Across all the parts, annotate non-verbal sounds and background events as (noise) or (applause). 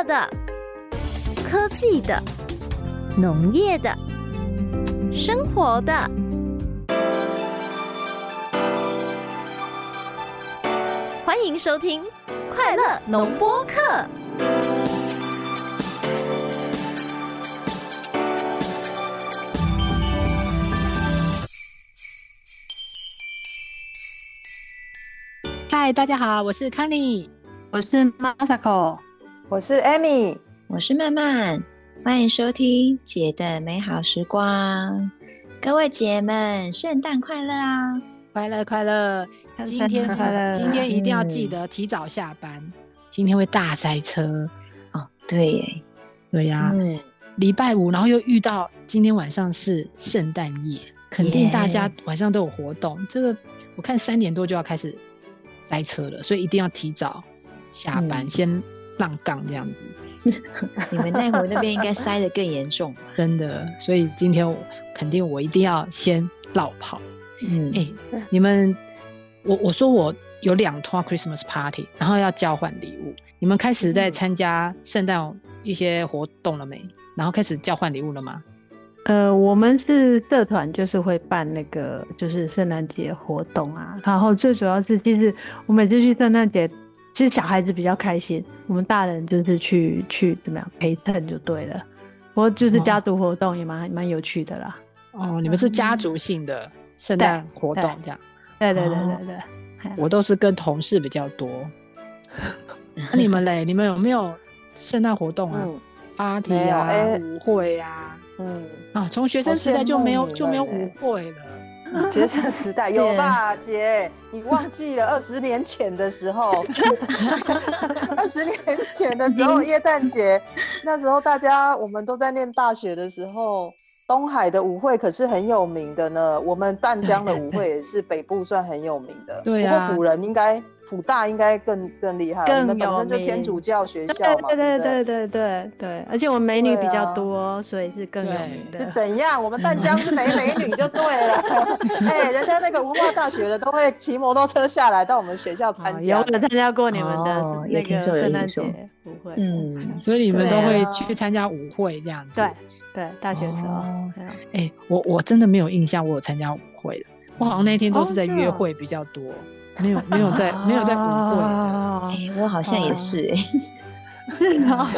乐的、科技的、农业的、生活的。欢迎收听《快乐农播客》。嗨，大家好，我是 Kenny，我是 Masako，我是 Amy，我是曼曼，欢迎收听姐的美好时光。各位姐们，圣诞快乐啊！快乐快乐！今天快乐，(laughs) 今天一定要记得提早下班，嗯、今天会大塞车哦。对耶，对呀、啊，嗯、礼拜五，然后又遇到今天晚上是圣诞夜，肯定大家晚上都有活动。这个我看三点多就要开始。塞车了，所以一定要提早下班，嗯、先浪杠这样子。(laughs) 你们内湖那边应该塞得更严重，(laughs) 真的。所以今天我肯定我一定要先绕跑。嗯，哎、欸，你们，我我说我有两趟 Christmas party，然后要交换礼物。你们开始在参加圣诞一些活动了没？然后开始交换礼物了吗？呃，我们是社团，就是会办那个就是圣诞节活动啊。然后最主要是，其实我每次去圣诞节，其实小孩子比较开心，我们大人就是去去怎么样陪衬就对了。不过就是家族活动也蛮蛮有趣的啦。哦，你们是家族性的圣诞活动这样？对对对对对。我都是跟同事比较多。(laughs) 那你们嘞？你们有没有圣诞活动啊？Party 啊，舞会啊？嗯啊，从学生时代就没有就没有舞会了。(laughs) 学生时代 (laughs) 有吧，姐？你忘记了 (laughs) 二十年前的时候？二十年前的时候，耶诞节，那时候大家我们都在念大学的时候，东海的舞会可是很有名的呢。我们淡江的舞会也是北部算很有名的。(laughs) 对啊，不过辅仁应该。辅大应该更更厉害，我们本身就天主教学校嘛，对对对对对对，而且我们美女比较多，所以是更有名的。是怎样？我们淡江是没美女就对了。(laughs) 哎，人家那个文化大学的都会骑摩托车下来到我们学校参加，有参加过你们的那个圣诞节舞会，嗯，所以你们都会去参加舞会这样子。对对，大学时候。哎，我我真的没有印象，我有参加舞会的，我好像那天都是在约会比较多。没有没有在 (laughs) 没有在舞会的，哎，我好像也是哎，是啊，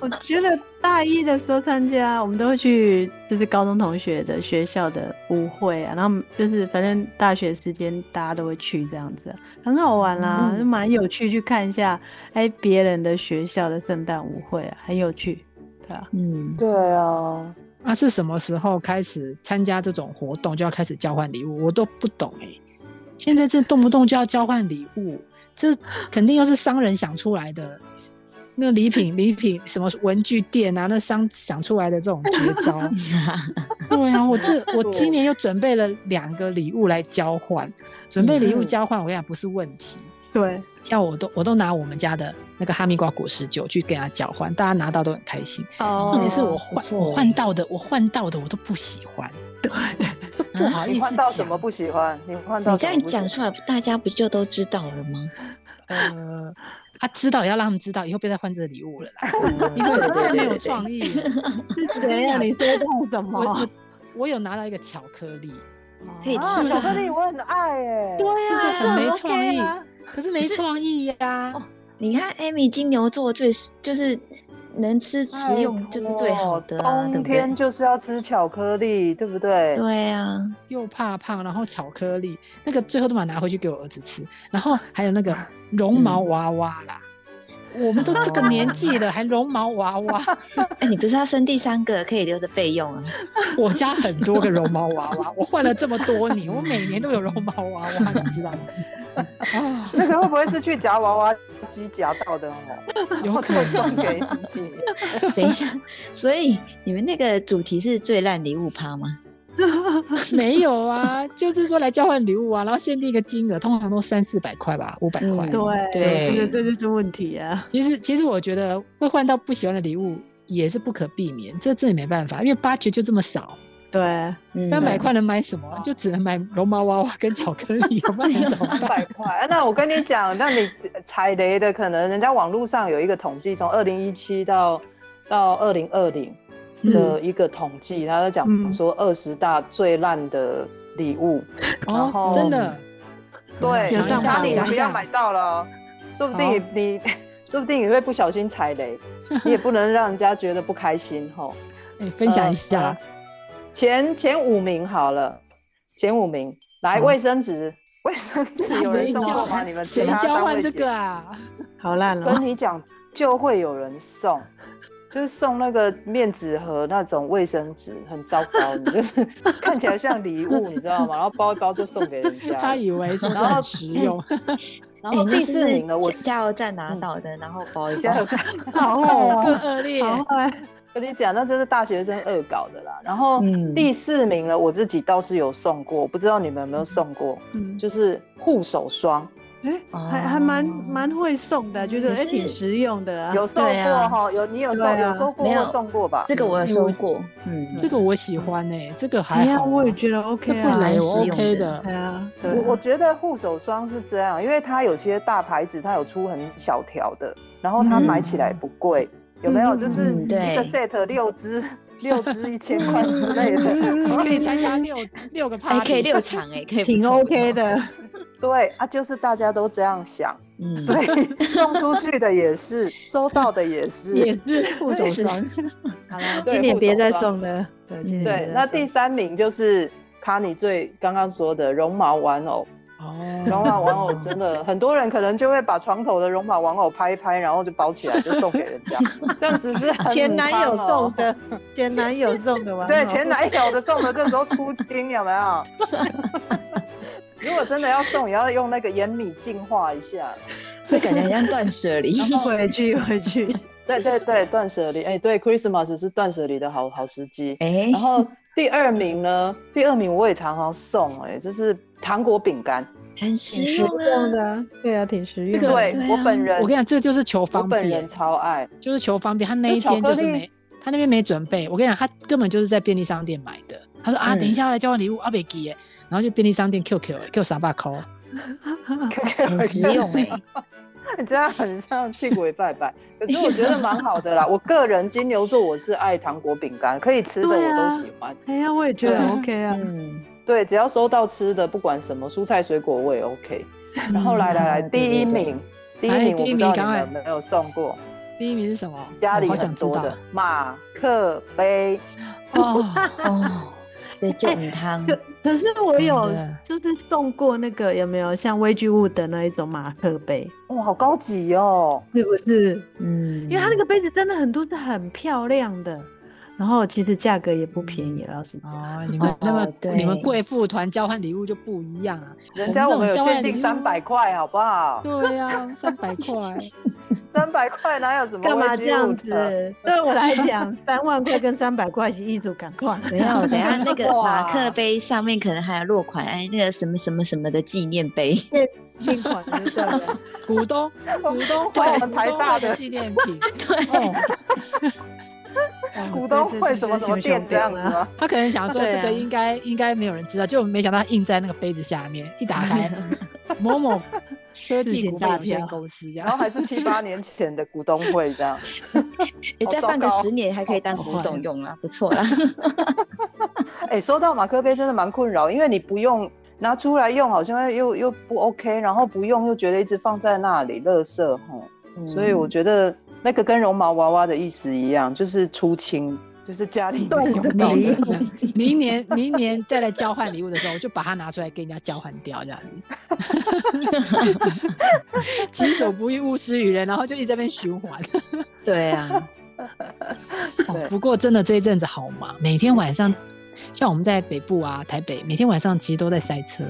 我觉得大一的时候参加，我们都会去，就是高中同学的学校的舞会啊，然后就是反正大学时间大家都会去这样子，很好玩啦，就蛮有趣，去看一下哎别人的学校的圣诞舞会啊，很有趣，对啊，嗯，对啊，那是什么时候开始参加这种活动就要开始交换礼物？我都不懂哎。现在这动不动就要交换礼物，这肯定又是商人想出来的。那个礼品 (laughs) 礼品什么文具店啊，那商想出来的这种绝招。(laughs) 对啊，我这我今年又准备了两个礼物来交换，准备礼物交换，我跟你讲不是问题。对，像我都我都拿我们家的那个哈密瓜果实酒去给他交换，大家拿到都很开心。哦，重点是我换我换到的，我换到的我都不喜欢。对。(laughs) 不好意思，换到什么不喜欢？你换到你这样讲出来，大家不就都知道了吗？呃，(laughs) 他知道也要让他们知道，以后别再换这个礼物了啦。(laughs) 因为太没有创意了。怎样？你说到什么？我我有拿到一个巧克力，可以吃。巧克力我很爱哎，对呀，就是很没创意，可是没创意呀。你看，Amy 金牛座最就是。能吃食用就是最好的啊！冬天就是要吃巧克力，对不对？对啊，又怕胖，然后巧克力那个最后都把它拿回去给我儿子吃，然后还有那个 (laughs) 绒毛娃娃啦，我们都这个年纪了还绒毛娃娃，(laughs) 哎，你不是要生第三个可以留着备用啊？我家很多个绒毛娃娃，(laughs) 我换了这么多年，我每年都有绒毛娃娃，你知道吗？(laughs) 那个会不会是去夹娃娃机夹到的哦？有可能送给你。等一下，所以你们那个主题是最烂礼物趴吗？(laughs) 没有啊，就是说来交换礼物啊，然后限定一个金额，通常都三四百块吧，五百块。对对，这个这就是问题啊。其实其实我觉得会换到不喜欢的礼物也是不可避免，这这也没办法，因为 budget 就这么少。对，嗯三百块能买什么？就只能买绒毛娃娃跟巧克力，我不知道你怎么三。百块，那我跟你讲，那你踩雷的可能人家网络上有一个统计，从二零一七到到二零二零的一个统计，他在讲说二十大最烂的礼物，然哦后，真的，对，有上那榜讲一你不要买到了哦，说不定你你说不定你会不小心踩雷，你也不能让人家觉得不开心吼。(laughs) 哎，分享一下呃。前前五名好了，前五名来卫生纸，卫生纸有人交送过吗？你们谁交换这个啊？好烂了跟。你讲，就会有人送，就是送那个面纸盒那种卫生纸，很糟糕，你就是 (laughs) 看起来像礼物，你知道吗？然后包一包就送给人家。他以为是很实用？(laughs) 哎，然后第四名了，我加加油站拿到的，然后包一包加油站。好 (laughs) 恶劣。跟你讲，那就是大学生恶搞的啦。然后嗯第四名了，我自己倒是有送过，不知道你们有没有送过，嗯，就是护手霜。哎，还还蛮蛮会送的，觉得哎挺实用的啊。有送过哈？有你有送有收过没有或送过吧？这个我有收过，嗯，这个我喜欢呢，这个还好。我也觉得 OK 这不啊。雷，我蛮实用 OK 的的。对啊，对我我觉得护手霜是这样，因为它有些大牌子它有出很小条的，然后它买起来不贵，有没有？嗯就是一个 set 六支，六支一千块之类的。可以参加六六个哎，party，可以六场哎，可以挺 OK，的。对啊，就是大家都这样想，嗯，(laughs) 所以送出去的也是，(laughs) 收到的也是。也是护手霜。(laughs) 好了，对今年别再送了。对，那第三名就是卡尼最刚刚说的绒毛玩偶。哦，绒毛玩偶真的很多人可能就会把床头的绒毛玩偶拍一拍，然后就包起来就送给人家，这样子是很前男友送的，前男友送的玩偶。对，前男友的送的，这时候出清有没有？如果真的要送，也要用那个盐米净化一下。就感觉很像断舍离。(laughs) 回去回去。对对对，断舍离，哎，对，Christmas 是断舍离的好好时机。哎，然后第二名呢？第二名我也常常送，哎，就是糖果饼干。很挺实实用的，对啊，挺实用的。这个对对啊我本人，我跟你讲，这就是求方便本人，超爱。就是求方便。他那一天就是没，他那边没准备。我跟你讲，他根本就是在便利商店买的。他说啊，嗯等一下要来交换礼物，阿北给耶，然后就便利商店 QQ Q 三百扣。很实用哎。(laughs) 你这样很像去鬼拜拜，可是我觉得蛮好的啦。(laughs) 我个人金牛座，我是爱糖果饼干，可以吃的我都喜欢。哎呀，我也觉得 OK 啊。嗯，对，只要收到吃的，不管什么蔬菜水果我也 OK。(laughs) 然后来来来，嗯第一名，第一哎名我不知道你第一名赶快们有没有送过，第一名是什么？家里我好想知道很多的。马克杯。哦，哦，对，就很汤可，可是我有就是送过那个有没有像微距物的那一种马克杯，哇，好高级哦！是不是？嗯，因为它那个杯子真的很多是很漂亮的，然后其实价格也不便宜，老实说。哦，你们那么哦你们贵妇团交换礼物就不一样啊。人家我们有限定三百块，好不好？对呀，三百块。(laughs) 三百块哪有什么干嘛这样？子？对我来讲，三万块跟三百块是一组赶快。没有，等一下那个哇马克杯上面可能还有落款，哎，那个什么什么什么的纪念碑，新款的就对了。股东 (laughs) 股东对会我们台大的纪念品。(laughs) 哦，股东会什么什么店这样子吗？他可能想说这个应该应该没有人知道，就没想到他印在那个杯子下面，一打开 (laughs) 某某科技股份有限公司这样。然后还是七八年前的股东会这样。(laughs) 你再放个十年还可以当古董用啊，不错啦。哎、收到马克杯真的蛮困扰，因为你不用拿出来用，好像又又不 OK，然后不用又觉得一直放在那里，垃圾吼。所以我觉得那个跟绒毛娃娃的意思一样，就是出清，就是家里没用到明的。明年明年再来交换礼物的时候，我就把它拿出来跟人家交换掉，这样子。(laughs) 己所不欲，勿施于人，然后就一直在那边循环。对啊，(laughs) 不过真的这一阵子好忙，每天晚上，像我们在北部啊，台北，每天晚上其实都在塞车，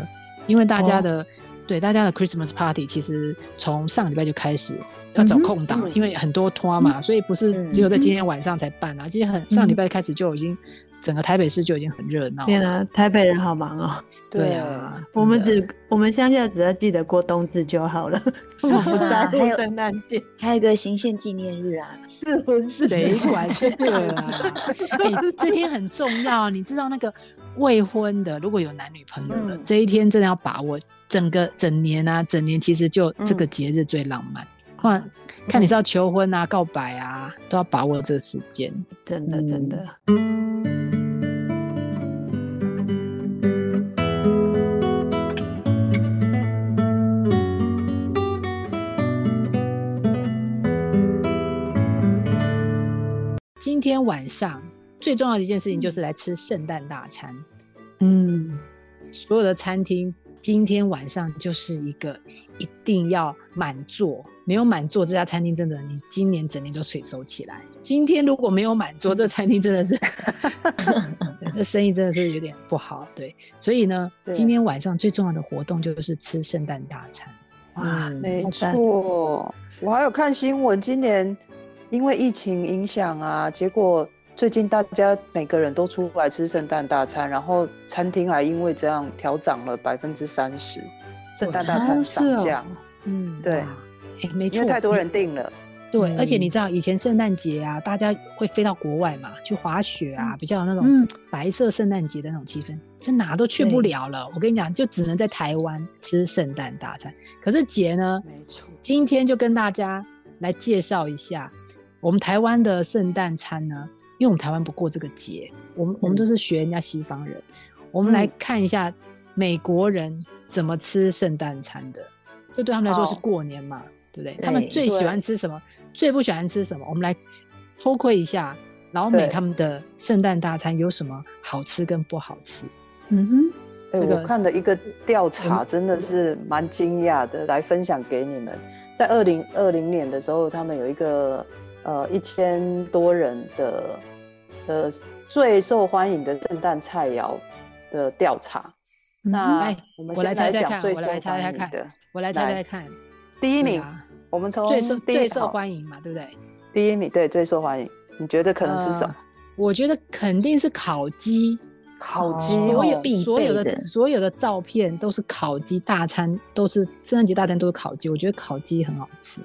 因为大家的对大家的 Christmas party，其实从上礼拜就开始要找空档，嗯、因为很多拖嘛，嗯、所以不是只有在今天晚上才办啊。嗯、其实很上礼拜开始就已经，整个台北市就已经很热闹。天啊，台北人好忙哦。对啊，我们只我们乡下只要记得过冬至就好了，(laughs) 我们不在乎圣诞节。还有个行宪纪念日啊，是不是？谁管这个啊？(laughs) 哎，这天很重要，你知道那个未婚的如果有男女朋友的，这一天真的要把握。整个整年啊，整年其实就这个节日最浪漫。看，看你是要求婚啊、告白啊，都要把握这个时间。真的，真的。今天晚上最重要的一件事情就是来吃圣诞大餐。嗯，所有的餐厅。今天晚上就是一个一定要满座，没有满座，这家餐厅真的你今年整年都可以收起来。今天如果没有满座，这 (laughs) 餐厅真的是，(laughs) 这生意真的是有点不好。对，所以呢，今天晚上最重要的活动就是吃圣诞大餐。哇，嗯、没错，我还有看新闻，今年因为疫情影响啊，结果。最近大家每个人都出来吃圣诞大餐，然后餐厅还因为这样调涨了百分之三十，圣诞大餐涨价。嗯，对，哎，没错，因为太多人订了。对，嗯、而且你知道以前圣诞节啊，大家会飞到国外嘛，去滑雪啊，比较有那种白色圣诞节的那种气氛，这、嗯、哪都去不了了。我跟你讲，就只能在台湾吃圣诞大餐。可是节呢，没错，今天就跟大家来介绍一下我们台湾的圣诞餐呢。因为我们台湾不过这个节，我们我们都是学人家西方人。嗯、我们来看一下美国人怎么吃圣诞餐的，这对他们来说是过年嘛，哦、对不对？他们最喜欢吃什么？最不喜欢吃什么？我们来偷窥一下老美他们的圣诞大餐有什么好吃跟不好吃。嗯哼，这个、我看了一个调查，真的是蛮惊讶的，来分享给你们。在二零二零年的时候，他们有一个呃一千多人的。呃，最受欢迎的圣诞菜肴的调查，那我们先来讲最受欢迎的，我来猜猜看，第一名，我们从最受最受欢迎嘛，对不对？第一名对最受欢迎，你觉得可能是什么？我觉得肯定是烤鸡，烤鸡，所有所有的所有的照片都是烤鸡大餐，都是圣诞节大餐都是烤鸡，我觉得烤鸡很好吃，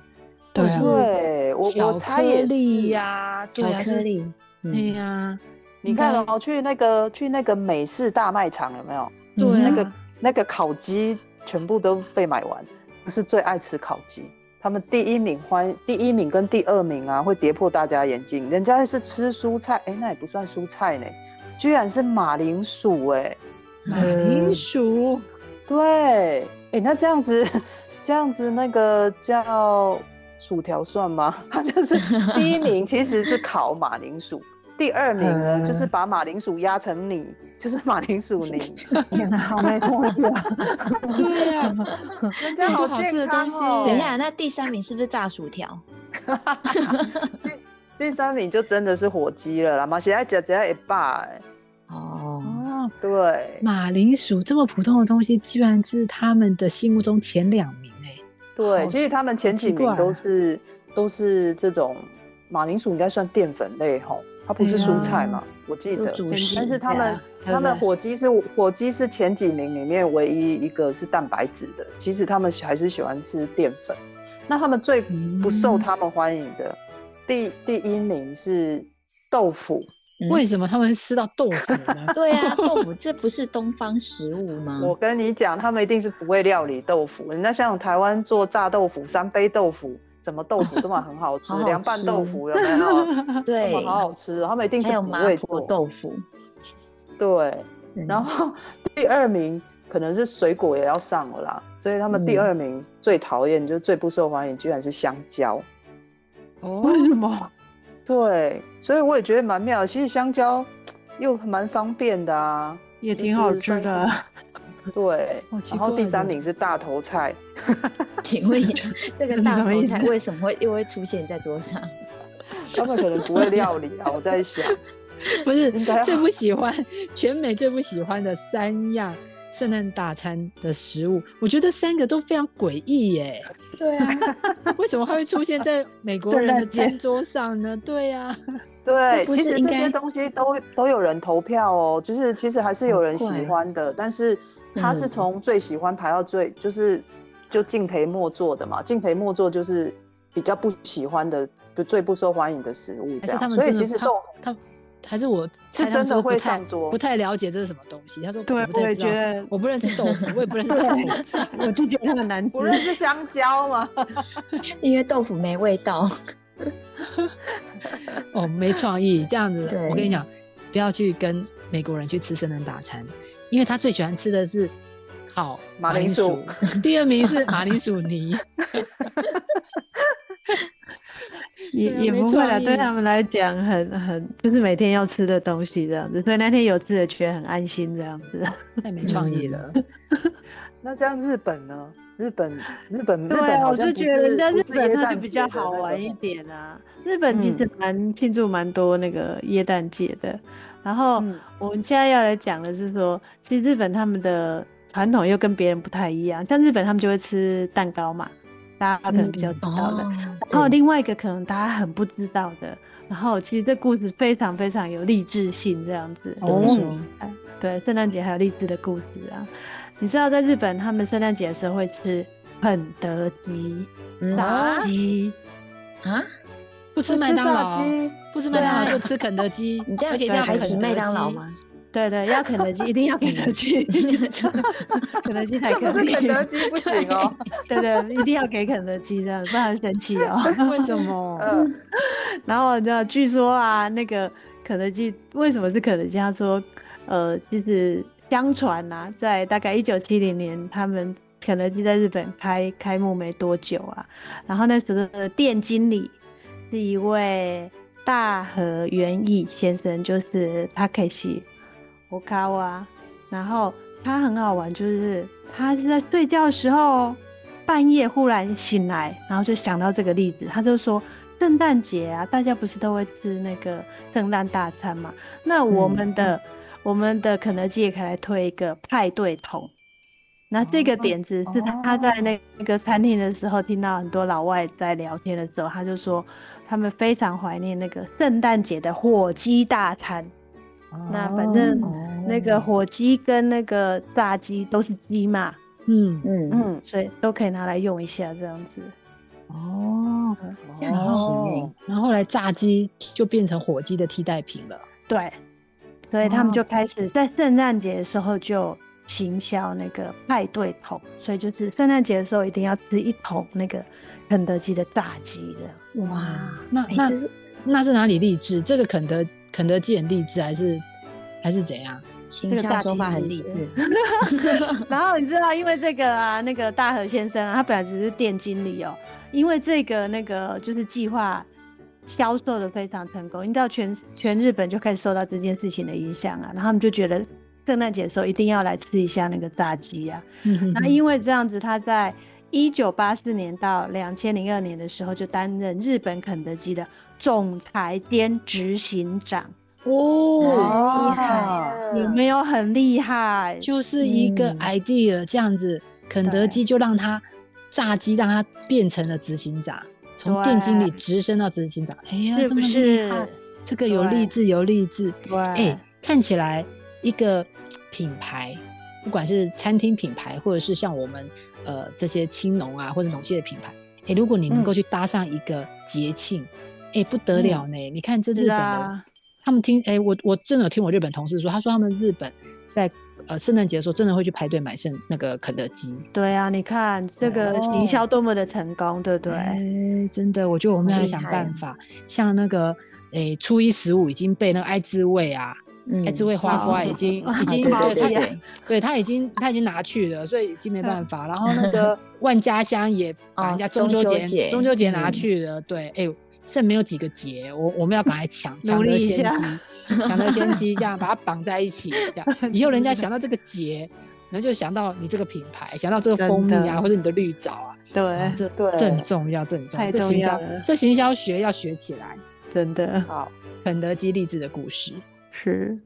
对，我巧克力呀，巧克力。对呀，你看哦，去那个去那个美式大卖场有没有？对，那个那个烤鸡全部都被买完。不是最爱吃烤鸡，他们第一名欢第一名跟第二名啊，会跌破大家眼镜。人家是吃蔬菜，哎，那也不算蔬菜呢，居然是马铃薯哎，马铃薯，对，哎，那这样子这样子那个叫。薯条算吗？(laughs) 它就是第一名，其实是烤马铃薯。第二名呢，就是把马铃薯压成泥，就是马铃薯 (laughs) 泥。天哪，好没创意啊！(laughs) 对呀，(laughs) 人家好吃的东西。等一下，那第三名是不是炸薯条？第三名就真的是火鸡了啦，嘛，现在只只要一把哎。哦，对，马铃薯这么普通的东西，居然是他们的心目中前两名哎。对，其实他们前几名都是都是这种马铃薯，应该算淀粉类吼，它不是蔬菜嘛，我记得。但是他们他们火鸡是火鸡是前几名里面唯一一个是蛋白质的，其实他们还是喜欢吃淀粉。那他们最不受他们欢迎的第第一名是豆腐。为什么他们吃到豆腐呢？(laughs) 对啊，豆腐这不是东方食物吗？我跟你讲，他们一定是不会料理豆腐。人家像台湾做炸豆腐、三杯豆腐，什么豆腐都嘛很 (laughs) 好吃，凉拌豆腐有没有？(laughs) 对，好好吃。他们一定是不会做豆腐。对，然后 (laughs) 第二名可能是水果也要上了啦，所以他们第二名最讨厌就是最不受欢迎，居然是香蕉。哦，为什么？对，所以我也觉得蛮妙的。其实香蕉又蛮方便的啊，也挺好吃的。对，然后第三名是大头菜。请问一下，这个 (laughs) 大头菜为什么会又会出现在桌上？他们可能不会料理啊，我在想。(laughs) 不是最不喜欢，全美最不喜欢的三样圣诞大餐的食物，我觉得三个都非常诡异耶。对啊，(laughs) 为什么会出现在美国人的餐桌上呢？对呀、啊，对，不其实这些东西都都有人投票哦，就是其实还是有人喜欢的，但是他是从最喜欢排到最，就是就敬陪末座的嘛，敬陪末座就是比较不喜欢的，就最不受欢迎的食物这样。还是他们所以其实豆他还是我猜是真的会上桌不太了解这是什么东西。他说对我也我不太觉得我不认识豆腐，我也不认识 (laughs) 豆腐。我就觉得很难吃。不认识香蕉吗？(laughs) 因为豆腐没味道。(laughs) 哦，没创意，这样子，我跟你讲，不要去跟美国人去吃圣诞大餐，因为他最喜欢吃的是烤马铃薯，(laughs) 第二名是马铃薯泥。(laughs) 也也不会啦，对他们来讲很很就是每天要吃的东西这样子，所以那天有吃的却很安心这样子。太没创意了。(laughs) 那这样日本呢？日本日本日对我就觉得人家日本它就比较好玩一点啊。日本其实蛮庆祝蛮多那个耶诞节的。然后嗯我们现在要来讲的是说，其实日本他们的传统又跟别人不太一样，像日本他们就会吃蛋糕嘛，大家可能比较知道的。哦，然后另外一个可能大家很不知道的，然后其实这故事非常非常有励志性，这样子。怎么说哎对，圣诞节还有励志的故事啊。你知道在日本他们圣诞节的时候会吃肯德基嗯炸鸡，啊，不吃麦当劳不吃麦当劳就吃肯德基，(laughs) 你这样而且一定要还提麦肯德基当劳吗？对对，要肯德基，(laughs) 一定要肯德基，(laughs) 肯德基才这不可以。是肯德基不行哦。对对，一定要给肯德基这样，不然会生气哦。为什么？嗯，然后你知道，据说啊，那个肯德基为什么是肯德基？他说，呃，就是相传啊，在大概一九七零年，他们肯德基在日本开开幕没多久啊，然后那时候的店经理是一位大和元义先生，就是他可以去我卡哇，然后他很好玩，就是他是在睡觉的时候，半夜忽然醒来，然后就想到这个例子，他就说。圣诞节啊，大家不是都会吃那个圣诞大餐嘛？那我们的、我们的肯德基也可以来推一个派对桶。那这个点子是他在那个餐厅的时候听到很多老外在聊天的时候，他就说他们非常怀念那个圣诞节的火鸡大餐。哦、那反正那个火鸡跟那个炸鸡都是鸡嘛，嗯。嗯。嗯，所以都可以拿来用一下这样子。哦，这样也行欸然后后来炸鸡就变成火鸡的替代品了。对，所以他们就开始在圣诞节的时候就行销那个派对桶，所以就是圣诞节的时候一定要吃一桶那个肯德基的炸鸡的。哇，那那欸这是那是哪里励志？这个肯德肯德基很励志，还是还是怎样？行销手法很励志。(laughs) 然后你知道，因为这个啊，那个大和先生啊，他本来只是店经理哦，因为这个那个就是计划销售的非常成功，你知道全全日本就开始受到这件事情的影响啊，然后他们就觉得圣诞节的时候一定要来吃一下那个炸鸡啊。那因为这样子，他在一九八四年到两千零二年的时候，就担任日本肯德基的总裁兼执行长。哦，厉害。了有没有很厉害？就是一个嗯。idea 这样子，肯德基就让他炸鸡，让他变成了执行长，从店经理直升到执行长。哎呀，是这么厉不是害？这个有励志，有励志。对，哎，看起来一个品牌，不管是餐厅品牌，或者是像我们呃这些青农啊或者农业的品牌，哎，如果你能够去搭上一个节庆，哎，不得了呢！你看这日本的。他们听，哎、欸，我我真的有听我日本同事说，他说他们日本在呃圣诞节的时候，真的会去排队买圣那个肯德基。对啊，你看这个营销多么的成功，对不对？哎、欸，真的，我觉得我们要想办法，像那个，哎、欸，初一十五已经被那个爱滋味啊，嗯、爱滋味花花已经、哦、已经对对对，对，他已经他已经拿去了，所以已经没办法。然后那个 (laughs) 万家香也把人家中秋节、哦、中秋节拿去了，嗯、对，哎、欸。剩没有几个节，我我们要赶快抢抢得先机，(laughs) (laughs) 抢得先机，这样把它绑在一起，这样。(laughs) 以后人家想到这个节，然后就想到你这个品牌，想到这个蜂蜜啊，或者你的绿藻啊，对，这对。这很重要，这很重要，这行销这行销学要学起来，真的。好。肯德基励志的故事。是。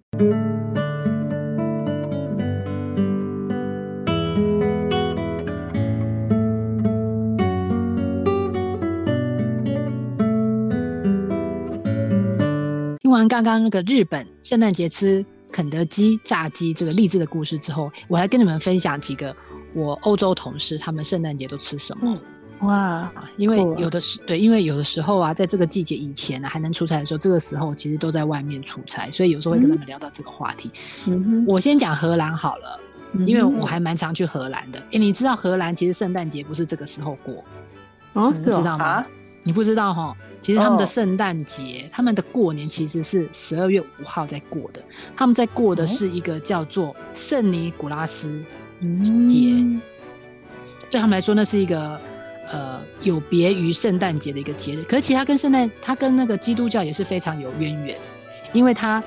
听完刚刚那个日本圣诞节吃肯德基炸鸡这个励志的故事之后，我来跟你们分享几个我欧洲同事他们圣诞节都吃什么。哇，因为有的时对，因为有的时候啊，在这个季节以前呢、啊，还能出差的时候，这个时候其实都在外面出差，所以有时候会跟他们聊到这个话题。嗯，我先讲荷兰好了，嗯因为我还蛮常去荷兰的。哎，你知道荷兰其实圣诞节不是这个时候过，哦，你知道吗？啊你不知道哈？其实他们的哦圣诞节，他们的过年其实是十二月五号在过的，他们在过的是一个叫做圣尼古拉斯节，嗯对他们来说那是一个。呃，有别于圣诞节的一个节日，可是其实它跟圣诞，它跟那个基督教也是非常有渊源，因为它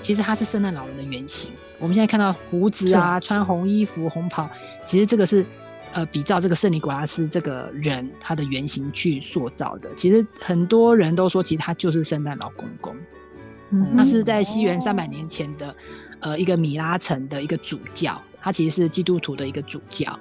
其实它是圣诞老人的原型。我们现在看到胡子啊，穿红衣服、红袍，其实这个是呃比照这个圣尼古拉斯这个人他的原型去塑造的。其实很多人都说，其实他就是圣诞老公公，嗯他是在西元三百年前的呃一个米拉城的一个主教，他其实是基督徒的一个主教。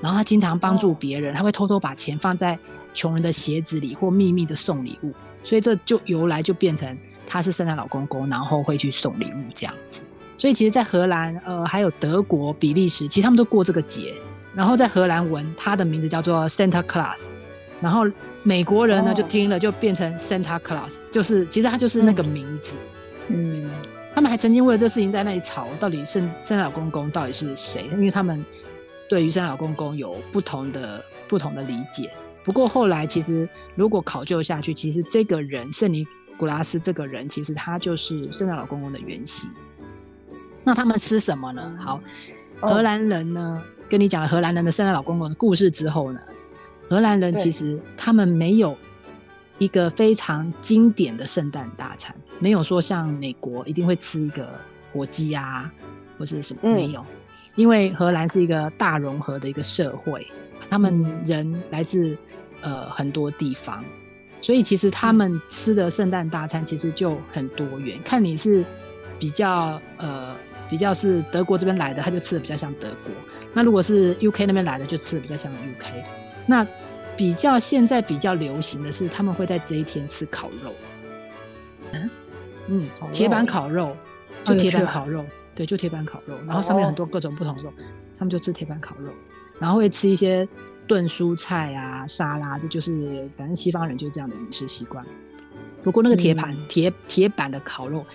然后他经常帮助别人，他会偷偷把钱放在穷人的鞋子里，或秘密的送礼物，所以这就由来就变成他是圣诞老公公，然后会去送礼物这样子。所以其实，在荷兰、呃，还有德国、比利时，其实他们都过这个节。然后在荷兰文，他的名字叫做 Santa Claus，然后美国人呢就听了就变成 Santa Claus，就是其实他就是那个名字。嗯，他们还曾经为了这事情在那里吵，到底圣圣诞老公公到底是谁？因为他们。对于圣诞老公公有不同的不同的理解，不过后来其实如果考究下去，其实这个人圣尼古拉斯这个人，其实他就是圣诞老公公的原型。那他们吃什么呢？好，荷兰人呢，跟你讲了荷兰人的圣诞老公公的故事之后呢，荷兰人其实他们没有一个非常经典的圣诞大餐，没有说像美国一定会吃一个火鸡啊，或是什么，没有。因为荷兰是一个大融合的一个社会，他们人来自呃很多地方，所以其实他们吃的圣诞大餐其实就很多元。看你是比较呃比较是德国这边来的，他就吃的比较像德国；那如果是 UK 那边来的，就吃的比较像 UK。那比较现在比较流行的是，他们会在这一天吃烤肉。嗯嗯，铁板烤肉，就铁板烤肉。对，就铁板烤肉，然后上面很多各种不同肉，oh. 他们就吃铁板烤肉，然后会吃一些炖蔬菜啊、沙拉，这就是反正西方人就是这样的饮食习惯。不过那个铁盘、铁铁板的烤肉，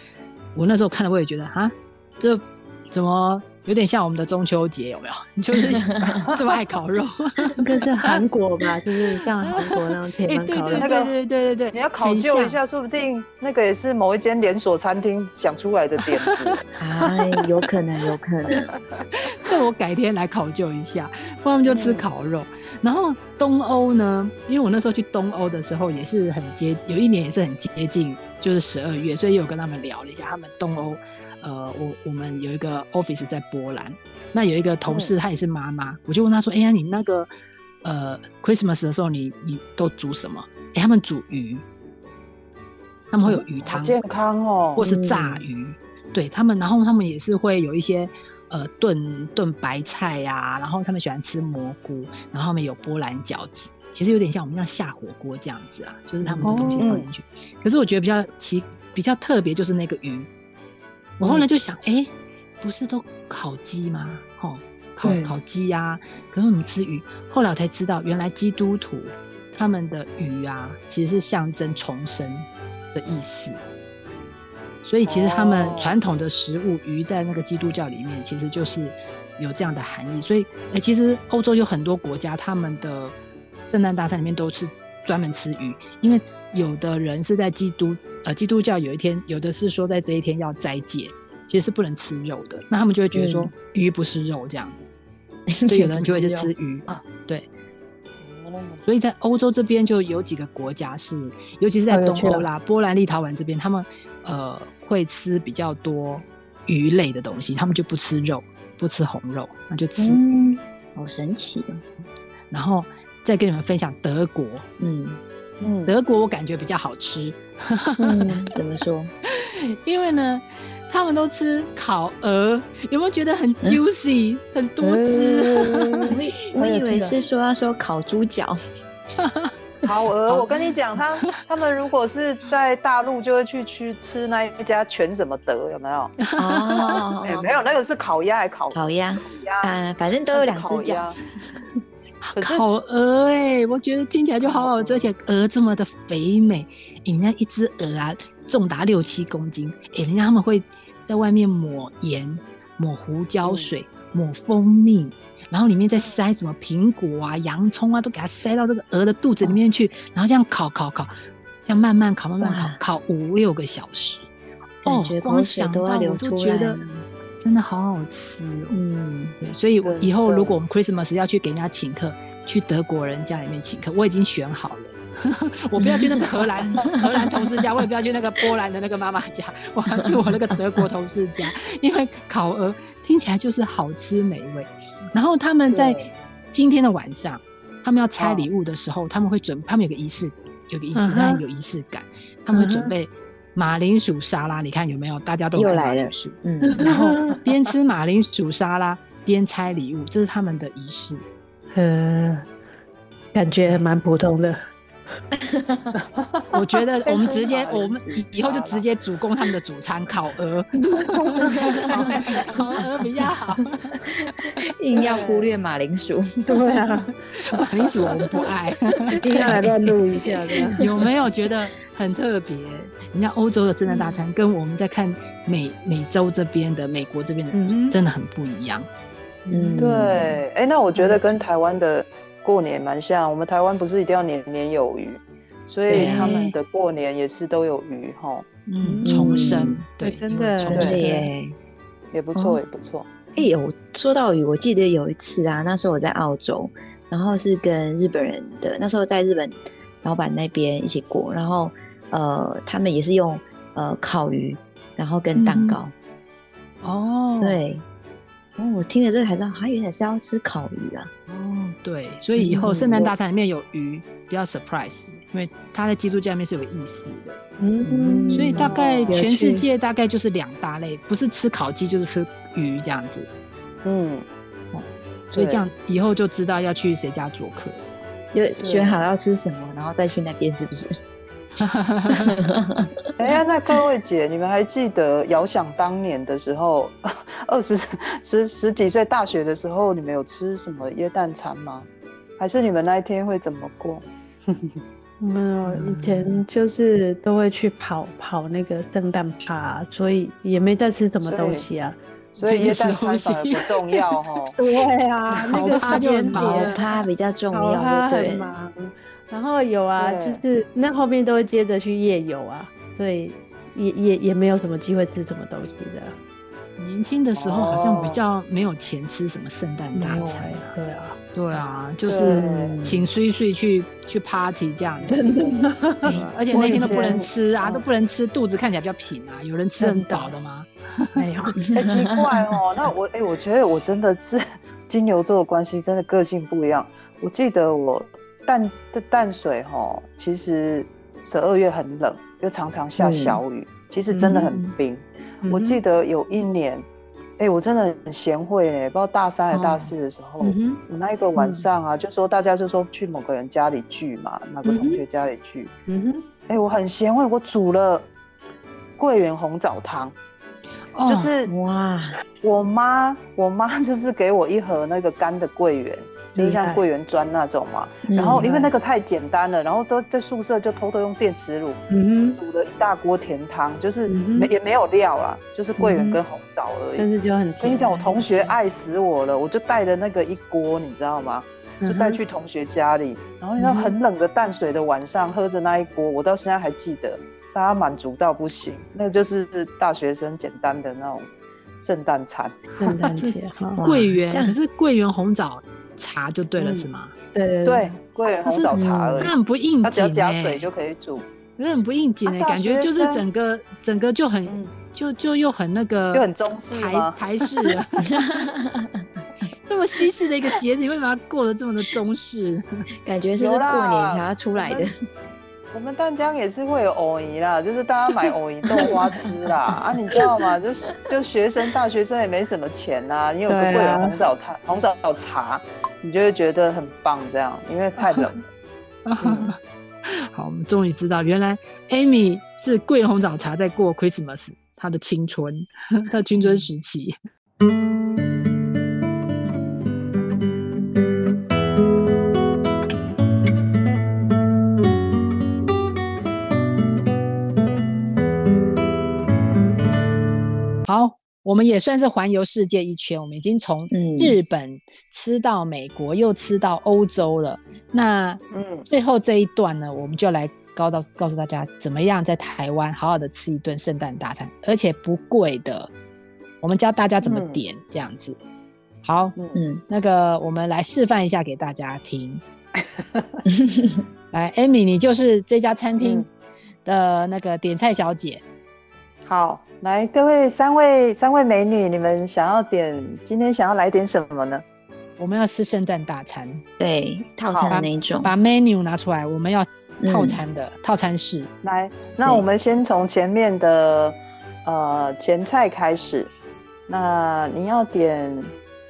我那时候看了我也觉得啊，这怎么？有点像我们的中秋节，有没有？(laughs) 就是 (laughs) 这么爱烤肉。(laughs) 那个是韩国吧？就是像韩国那种铁板烤肉。对对对对对对，你要考究一下，说不定那个也是某一间连锁餐厅想出来的点子。哎，有可能，有可能。这我改天来考究一下。不然我们就吃烤肉。嗯、然后东欧呢？因为我那时候去东欧的时候也是很接，有一年也是很接近，就是十二月，所以有跟他们聊了一下他们东欧。呃，我我们有一个 office 在波兰，那有一个同事，她也是妈妈，我就问她说：“哎呀，你那个呃 Christmas 的时候你，你你都煮什么？”哎，他们煮鱼，他们会有鱼汤，健康哦，或是炸鱼，嗯、对他们，然后他们也是会有一些呃炖炖白菜呀、啊，然后他们喜欢吃蘑菇，然后他们有波兰饺子，其实有点像我们像下火锅这样子啊，就是他们的东西放进去。哦、可是我觉得比较奇比较特别就是那个鱼。我后来就想，哎、欸，不是都烤鸡吗？哦，烤烤鸡呀，可是我们吃鱼。后来我才知道，原来基督徒他们的鱼啊，其实是象征重生的意思。所以其实他们传统的食物鱼，在那个基督教里面，其实就是有这样的含义。所以，哎、欸，其实欧洲有很多国家，他们的圣诞大餐里面都是专门吃鱼，因为有的人是在基督。呃，基督教有一天，有的是说在这一天要斋戒，其实是不能吃肉的。那他们就会觉得说鱼不是肉这样，嗯、(laughs) 所以有的人就会去吃鱼啊。对，所以在欧洲这边就有几个国家是，尤其是在东欧啦，波兰、立陶宛这边，他们呃会吃比较多鱼类的东西，他们就不吃肉，不吃红肉，那就吃。嗯，好神奇哦。然后再跟你们分享德国，嗯。嗯，德国我感觉比较好吃，嗯、(laughs) 怎么说？因为呢，他们都吃烤鹅，有没有觉得很 juicy，、嗯、很多汁？(laughs) 我以为是说要说烤猪脚，(laughs) 烤鹅，我跟你讲，他他们如果是在大陆，就会去去吃那一家全什么德，有没有？哦，欸、没有，那个是烤鸭还烤烤鸭？烤鸭，呃，反正都有两只脚。烤鹅哎，我觉得听起来就好好吃，而且鹅这么的肥美，人家一只鹅啊重达六七公斤，哎，人家他们会在外面抹盐、抹胡椒水、嗯、抹蜂蜜。然后里面再塞什么苹果啊、洋葱啊，都给它塞到这个鹅的肚子里面去，然后这样烤烤烤，这样慢慢烤、慢慢烤，烤五六个小时。哦，光想到我都觉得真的好好吃哦。嗯，对，所以我以后如果我们 Christmas 要去给人家请客，去德国人家里面请客，我已经选好了。(laughs) 我不要去那个荷兰 (laughs) 荷兰同事家，我也不要去那个波兰的那个妈妈家，我要去我那个德国同事家，(laughs) 因为烤鹅听起来就是好吃美味。然后他们在今天的晚上，他们要拆礼物的时候，他们会准，他们有个仪式，有个仪式，那有仪式感，他们会准备马铃薯沙拉，你看有没有？大家都又来了，嗯，然后边吃马铃薯沙拉边拆礼物，这是他们的仪式。(laughs) 嗯，感觉蛮普通的。(laughs) 我觉得 (laughs) 我们直接，我们以后就直接主攻他们的主餐烤鹅，(laughs) 烤鹅比较好。硬要忽略马铃薯，对啊，马铃薯我们不爱，硬要来乱录一下。有没有觉得很特别？人家欧洲的圣诞大餐跟我们在看美美洲这边的、美国这边的，真的很不一样。嗯，对。哎、欸，那我觉得跟台湾的。过年蛮像，我们台湾不是一定要年年有余，所以他们的过年也是都有余哈。嗯，重生，对，真的重生耶，也不错，也不错。哎呦，说到鱼，我记得有一次啊，那时候我在澳洲，然后是跟日本人的，那时候在日本老板那边一起过，然后呃，他们也是用呃烤鱼，然后跟蛋糕。哦，对。哦，我听了这个才知道，他原来是要吃烤鱼啊。哦，对，所以以后圣诞大餐里面有鱼，不要 surprise，因为它在基督教里面是有意思的。嗯，所以大概全世界大概就是两大类，不是吃烤鸡就是吃鱼这样子。嗯，哦，所以这样以后就知道要去谁家做客，就选好要吃什么，然后再去那边，是不是？(laughs) 哎呀，那各位姐，你们还记得遥想当年的时候，二十十十几岁大学的时候，你们有吃什么椰蛋餐吗？还是你们那一天会怎么过？(laughs) 没有，以前就是都会去跑跑那个圣诞趴，所以也没在吃什么东西啊。所以椰蛋餐反而不重要哈。(laughs) 对啊，那个趴就很跑趴比较重要，对对。然后有啊，就是那后面都会接着去夜游啊，所以也也也没有什么机会吃什么东西的。年轻的时候好像比较没有钱吃什么圣诞大餐啊，对啊，对啊，就是请睡睡去去 party 这样子，(laughs) 而且那天都不能吃啊，都不能吃，肚子看起来比较平啊。有人吃很饱的吗？(laughs) 没有，很奇怪哦。那我哎，我觉得我真的是 (laughs) 金牛座的关系，真的个性不一样。我记得我。淡的淡水哈，其实十二月很冷，又常常下小雨，嗯、其实真的很冰。嗯、我记得有一年，哎、欸，我真的很贤惠哎，不知道大三还是大四的时候，我那一个晚上啊，嗯、就说大家就说去某个人家里聚嘛，哪个同学家里聚，嗯哼，哎、欸，我很贤惠，我煮了桂圆红枣汤，哦、就是哇，我妈我妈就是给我一盒那个干的桂圆。就像桂圆砖那种嘛，然后因为那个太简单了，然后都在宿舍就偷偷用电磁炉煮了一大锅甜汤，就是没也没有料啦，就是桂圆跟红枣而已。但是就很跟你讲，我同学爱死我了，我就带了那个一锅，你知道吗？就带去同学家里，然后你知道很冷的淡水的晚上，喝着那一锅，我到现在还记得，大家满足到不行。那个就是大学生简单的那种圣诞餐，(laughs) 圣诞节哈。(laughs) 桂圆，可是桂圆红枣。茶就对了，是吗？对对，桂圆红枣茶而已。它很不应景，它只要加水就可以煮。那很不应景哎，感觉就是整个整个就很就就又很那个，就很中式台台式。(laughs) 这么西式的一个节日，你为什么要过得这么的中式？感觉是过年才要出来的。我们淡江也是会有藕泥啦，就是大家买藕泥豆花吃啦 (laughs) 啊，你知道吗？就是就学生大学生也没什么钱呐、啊，你有个桂圆红枣汤、红枣茶，你就会觉得很棒这样，因为太冷。(laughs) 好，我们终于知道，原来 Amy 是桂红枣茶在过 Christmas，她的青春，她的青春时期。我们也算是环游世界一圈，我们已经从日本吃到美国，嗯、又吃到欧洲了。那嗯，最后这一段呢，我们就来告到告诉大家，怎么样在台湾好好的吃一顿圣诞大餐，而且不贵的。我们教大家怎么点，这样子。好，嗯，那个我们来示范一下给大家听。(laughs) 来，Amy，你就是这家餐厅的那个点菜小姐。好。来，各位三位三位美女，你们想要点今天想要来点什么呢？我们要吃圣诞大餐，对，套餐的那一种。把 menu 拿出来，我们要套餐的、嗯、套餐式。来，那我们先从前面的呃前菜开始。那你要点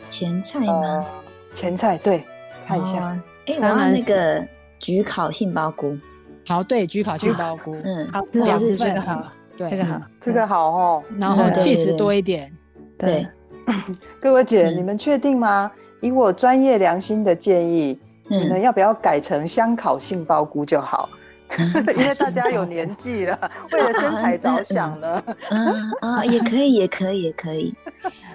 前菜吗？呃、前菜对，看一下。哎、哦，我要那个焗烤杏鲍菇。好，对，焗烤杏鲍菇。嗯，好，两份好。对，这个好，这个好哦。然后起司多一点。对，(laughs) 各位姐，你们确定吗？以我专业良心的建议，你们要不要改成香烤杏鲍菇就好？(laughs) 因为大家有年纪了，为了身材着想呢。嗯啊，也可以，也可以，也可以。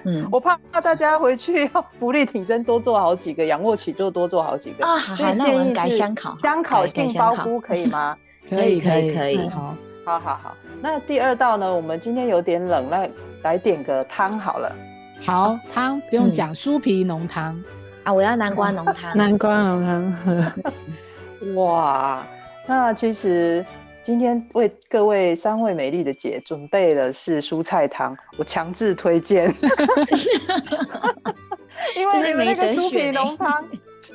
嗯，(laughs) 我怕怕大家回去要伏地挺身，多做好几个，仰卧起坐多做好几个。啊，好，那我们改香烤，香烤杏鲍菇可以吗？可以，可以，可以。好。好好好，那第二道呢？我们今天有点冷，那来点个汤好了。好，汤不用讲，酥皮浓汤啊！我要南瓜浓汤，南瓜浓汤。(laughs) 哇，那其实今天为各位三位美丽的姐准备的是蔬菜汤，我强制推荐。(laughs) 因为你们那个酥皮浓汤。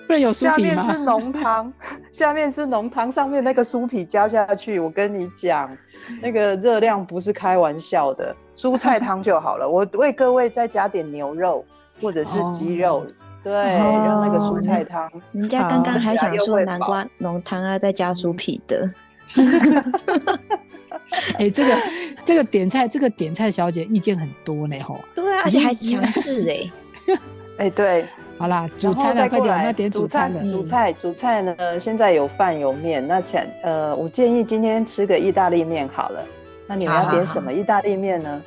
不能有酥皮吗？下面是浓汤，(laughs) 下面是浓汤，上面那个酥皮加下去，我跟你讲，那个热量不是开玩笑的。蔬菜汤就好了，我为各位再加点牛肉或者是鸡肉，哦、对，让那个蔬菜汤。人家刚刚还想说南瓜浓汤啊，再加酥皮的。(laughs) 哎、欸，这个这个点菜，这个点菜小姐意见很多呢，吼。对啊，而且还强制哎。(laughs) 哎，对。好啦，主菜了，快点，那点主菜的。主菜，主菜呢？现在有饭有面。那前呃，我建议今天吃个意大利面好了。那你们要点什么意大利面呢？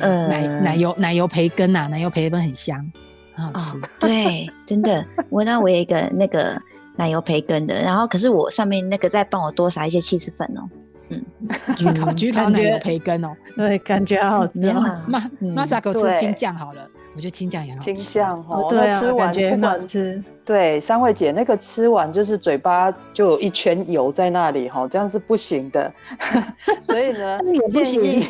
呃，奶奶油奶油培根呐，奶油培根很香，很好吃。对，真的。(laughs) 我那我有一个那个奶油培根的，然后可是我上面那个再帮我多撒一些起司粉哦。嗯，(laughs) 焗烤焗烤奶油培根哦，(laughs) 对，感觉好好吃。马马萨狗吃青酱好了。我觉得青酱也好吃。青酱哦，对啊，吃完不管吃。对，三位姐那个吃完就是嘴巴就有一圈油在那里哈，这样是不行的。(laughs) 所以呢，(laughs) 建议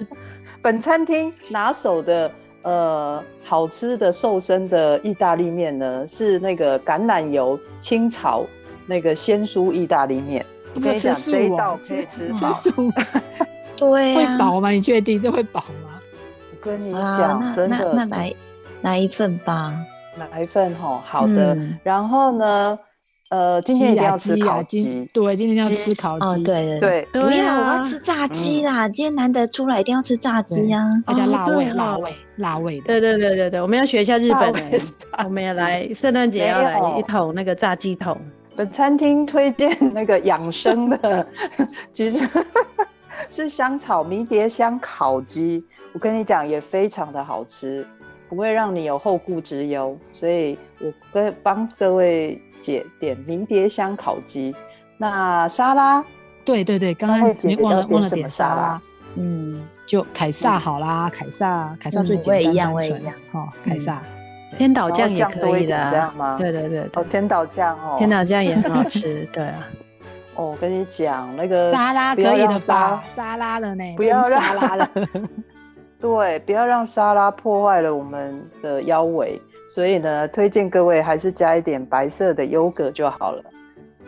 (laughs) 本餐厅拿手的呃好吃的瘦身的意大利面呢，是那个橄榄油清炒那个鲜蔬意大利面。我跟你讲，这一道可以吃饱。对，会饱吗？你确定这会饱吗？跟你讲，真的，那来来一份吧，来一份哈，好的。然后呢，呃，今天一定要吃烤鸡，对，今天要吃烤鸡，对对对。不要，我要吃炸鸡啦！今天难得出来，一定要吃炸鸡啊！大家辣味，辣味，辣味的。对对对对对，我们要学一下日本人，我们要来圣诞节要来一桶那个炸鸡桶。本餐厅推荐那个养生的，(laughs) 其实是香草迷迭香烤鸡。我跟你讲，也非常的好吃，不会让你有后顾之忧。所以我跟帮各位姐点迷迭香烤鸡。那沙拉，对对对，刚刚忘了忘了点沙拉。嗯，就凯撒好啦，凯撒凯撒最简单单纯，一样我也一样哈，凯撒。天岛酱也可以的，这样吗？对对对，哦，天岛酱哦，天岛酱也很好吃，(laughs) 对啊。哦，我跟你讲，那个沙拉可以的吧？沙拉了呢，不要沙拉了。(laughs) 对，不要让沙拉破坏了我们的腰围，所以呢，推荐各位还是加一点白色的优格就好了，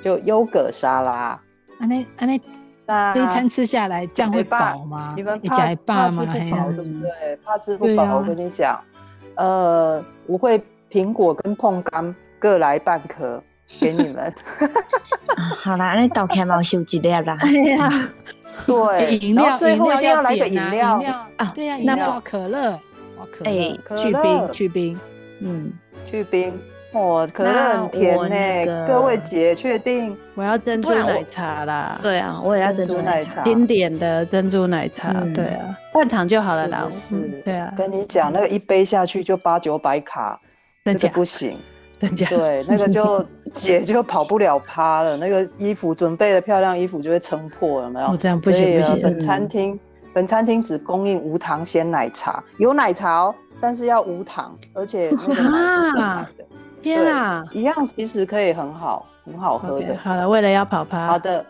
就优格沙拉。安内安内，那这一餐吃下来，这样会饱吗？你们怕怕吃不饱，对不对？怕吃不饱，我跟你讲，呃，我会苹果跟碰柑各来半颗，给你们。(laughs) 好啦，那倒开毛秀几粒啦。哎呀，对，饮料最后要来个饮料饮，料啊对呀，饮那料可乐，哦可哎乐可去冰乐去冰，嗯，去冰。哦，可乐很甜我呢、那个各位姐确定？我要珍珠奶茶啦。对啊，我也要珍珠奶茶。经典的珍珠奶茶，嗯对啊，半糖就好了啦。是不是嗯对啊，跟你讲，那个一杯下去就八九百卡，真假这个不行。对，那个就 (laughs) 姐就跑不了趴了，那个衣服准备的漂亮衣服就会撑破，了没有？哦这样不行不行本餐厅本餐厅只供应无糖鲜奶茶，有奶茶哦，但是要无糖，而且 (laughs) 那个奶是生奶的。天啊一样其实可以很好，很好喝的。好了，为了要跑趴，好的，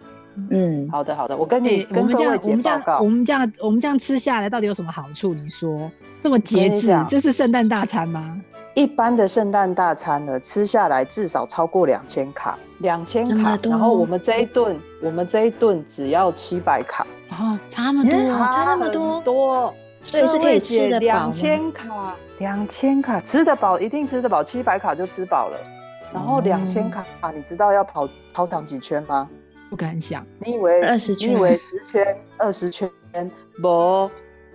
嗯，好的，好的，我跟你、哎，我跟各位们这样我们这样我，们这样我们这样吃下来到底有什么好处？你说这么节制我跟你讲，这是圣诞大餐吗？一般的圣诞大餐呢，吃下来至少超过两千卡，两千卡然后我们这一顿，我们这一顿只要七百卡，哦，差那么多，嗯差那么多多，所以是可以吃得饱两？千卡，两千卡吃得饱，一定吃得饱，七百卡就吃饱了。然后两千卡，你知道要跑操场几圈吗？不敢想。你以为二十圈你以为十圈、二十圈？不，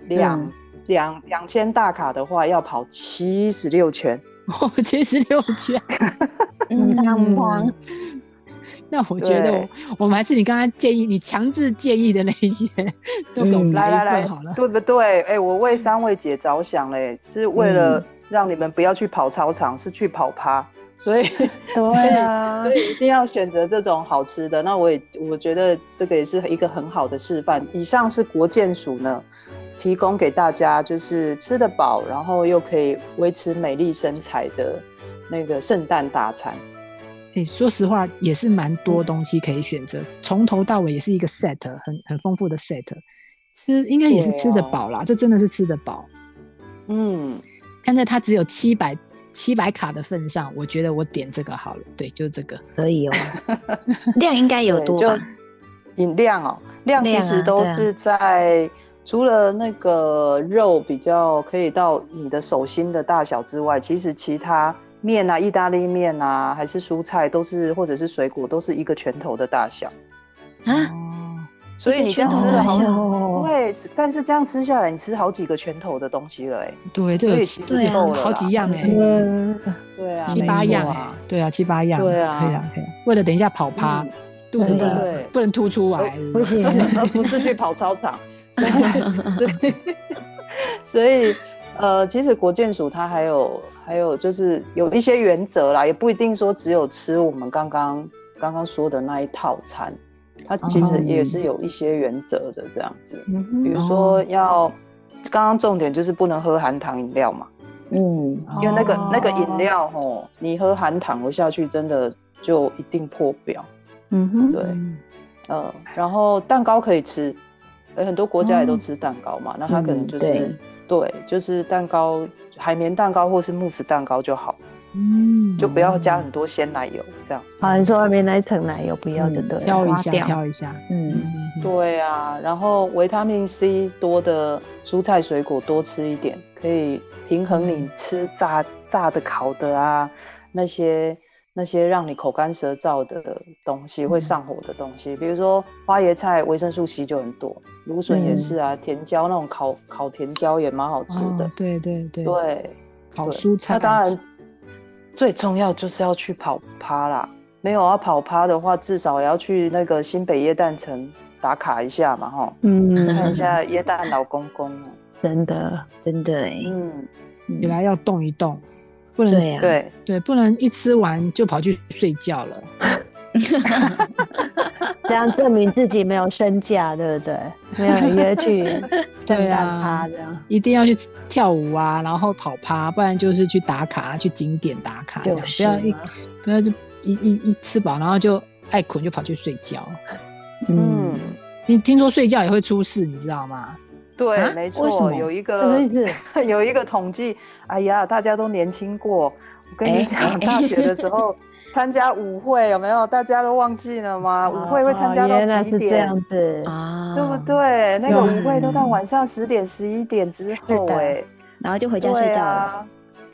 两嗯两两千大卡的话，要跑七十六圈。哦，七十六圈。(laughs) 嗯，嗯嗯那我觉得我我们还是你刚刚建议你强制建议的那一些，(laughs) 都给我们嗯来来来来一份好了。，对不对？哎、我为三位姐着想嘞，是为了让你们不要去跑操场，是去跑趴，所以对啊 (laughs) 所，以一定要选择这种好吃的。那我也我觉得这个也是一个很好的示范。以上是国建署呢提供给大家，就是吃得饱，然后又可以维持美丽身材的那个圣诞大餐。哎、说实话，也是蛮多东西可以选择，从、头到尾也是一个 set，很很丰富的 set。吃应该也是吃得饱啦，这真的是吃得饱。嗯，看在它只有七百七百卡的份上，我觉得我点这个好了。对，就这个。可以哦。(laughs) 量应该有多吧？就饮量哦，量其实都是在、除了那个肉比较可以到你的手心的大小之外，其实其他面啊、意大利面啊，还是蔬菜都是，或者是水果都是一个拳头的大小。啊，哦，所以你这样吃一个拳头大了好对，但是这样吃下来，你吃好几个拳头的东西了、欸，对，这有所以七其实够了好几样哎、嗯，对啊，七八样哎、对啊，七八样，对啊。可以啊，可以啊。为了等一下跑趴，嗯肚子不能不能凸出来，不行，(laughs) 而不是去跑操场。所以，对 (laughs) 所以呃，其实国健署它还有还有就是有一些原则啦，也不一定说只有吃我们刚刚刚刚说的那一套餐，它其实也是有一些原则的这样子。嗯比如说要刚刚重点就是不能喝含糖饮料嘛，嗯，因为那个、哦那个饮料吼，你喝含糖喝下去真的就一定破表。嗯哼，对。嗯呃，然后蛋糕可以吃，呃，很多国家也都吃蛋糕嘛，那他可能就是、嗯对，就是蛋糕，海绵蛋糕或是慕斯蛋糕就好，嗯，就不要加很多鲜奶油这样。好，你说外面那一层奶油不要就对了，挑一下，挑一下，嗯，嗯，对啊，然后维他命 C 多的蔬菜水果多吃一点，可以平衡你吃炸炸的、烤的啊那些。那些让你口干舌燥的东西，会上火的东西，比如说花椰菜，维生素 C 就很多，芦笋也是啊，甜椒那种烤烤甜椒也蛮好吃的。哦对对对，对，烤蔬菜。那当然，最重要就是要去跑趴啦。没有要跑趴的话，至少也要去那个新北耶诞城打卡一下嘛，哈，嗯，看一下耶诞老公公哦。真的，真的哎，嗯，你来要动一动，不能对呀，对，对，不能一吃完就跑去睡觉了。(laughs) (laughs) 这样证明自己没有身价，对不对？没有人 (laughs) 约去对啊这样，一定要去跳舞啊，然后跑趴，不然就是去打卡，去景点打卡，这样、不要一不要就一一一吃饱，然后就爱困就跑去睡觉。嗯，嗯，听听说睡觉也会出事，你知道吗？对，啊没错，有一什个？(laughs) 有一个统计，哎呀，大家都年轻过。我跟你哎讲，哎大学的时候 (laughs) 参加舞会有没有？大家都忘记了吗？舞会会参加到几点？是这样子，啊，对不？对？那个舞会都到嗯晚上十点、十一点之后，哎，然后就回家睡觉了。啊。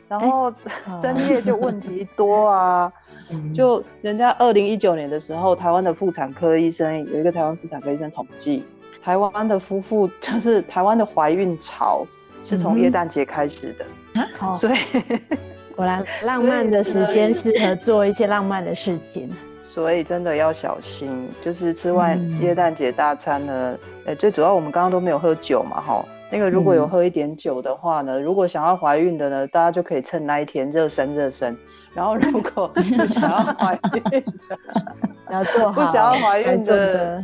然后专业就问题多啊。(laughs) 就人家二零一九年的时候，台湾的妇产科医生有一个台湾妇产科医生统计，台湾的夫妇就是台湾的怀孕潮是从耶诞节开始的，嗯、所以 (laughs) 果然浪漫的时间适合做一些浪漫的事情，所以真的要小心，就是吃完耶诞节大餐呢，呃、嗯，最主要我们刚刚都没有喝酒嘛，哈，那个如果有喝一点酒的话呢，嗯、如果想要怀孕的呢，大家就可以趁那一天热身热身。然后，如果不想要怀孕的，(laughs) 要做好不想要怀孕的，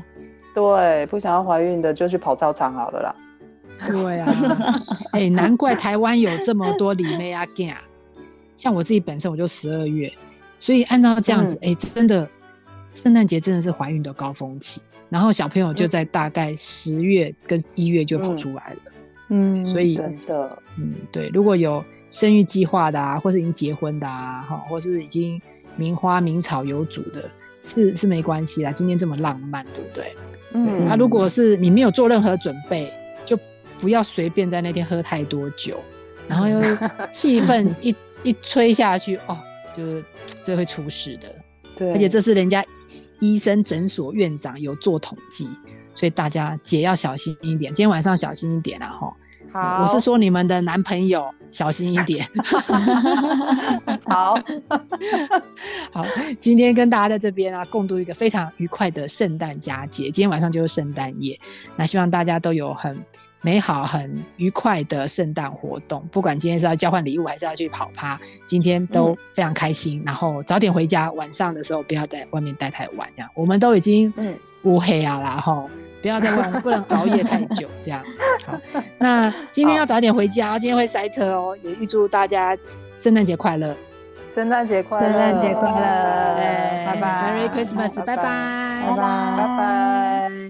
对，不想要怀孕的就去跑操场好了啦。对啊，哎、欸，难怪台湾有这么多李妹啊 g 像我自己本身我就十二月，所以按照这样子，哎、嗯欸，真的，圣诞节真的是怀孕的高峰期，然后小朋友就在大概十月跟一月就跑出来了。嗯，所以真的，嗯，对，如果有。生育计划的啊，或是已经结婚的啊，哈，或是已经名花名草有主的，是是没关系啦。今天这么浪漫，对不对？嗯。那、啊、如果是你没有做任何准备，就不要随便在那天喝太多酒，然后又 (laughs) 气氛一一吹下去，哦，就是这会出事的。(laughs) 对。而且这是人家医生诊所院长有做统计，所以大家姐要小心一点，今天晚上小心一点啊，哈。好，我是说你们的男朋友小心一点。(laughs) 好 (laughs) 好，今天跟大家在这边啊，共度一个非常愉快的圣诞佳节。今天晚上就是圣诞夜，那希望大家都有很美好、很愉快的圣诞活动。不管今天是要交换礼物，还是要去跑趴，今天都非常开心。嗯、然后早点回家，晚上的时候不要在外面待太晚。这样，我们都已经嗯。乌黑啊啦吼，不要再玩，不能熬夜太久这样。(laughs) 好，那今天要早点回家，今天会塞车哦。也预祝大家圣诞节快乐，圣诞节快乐，圣诞节快乐，拜拜，Merry Christmas，拜拜，拜拜，拜拜。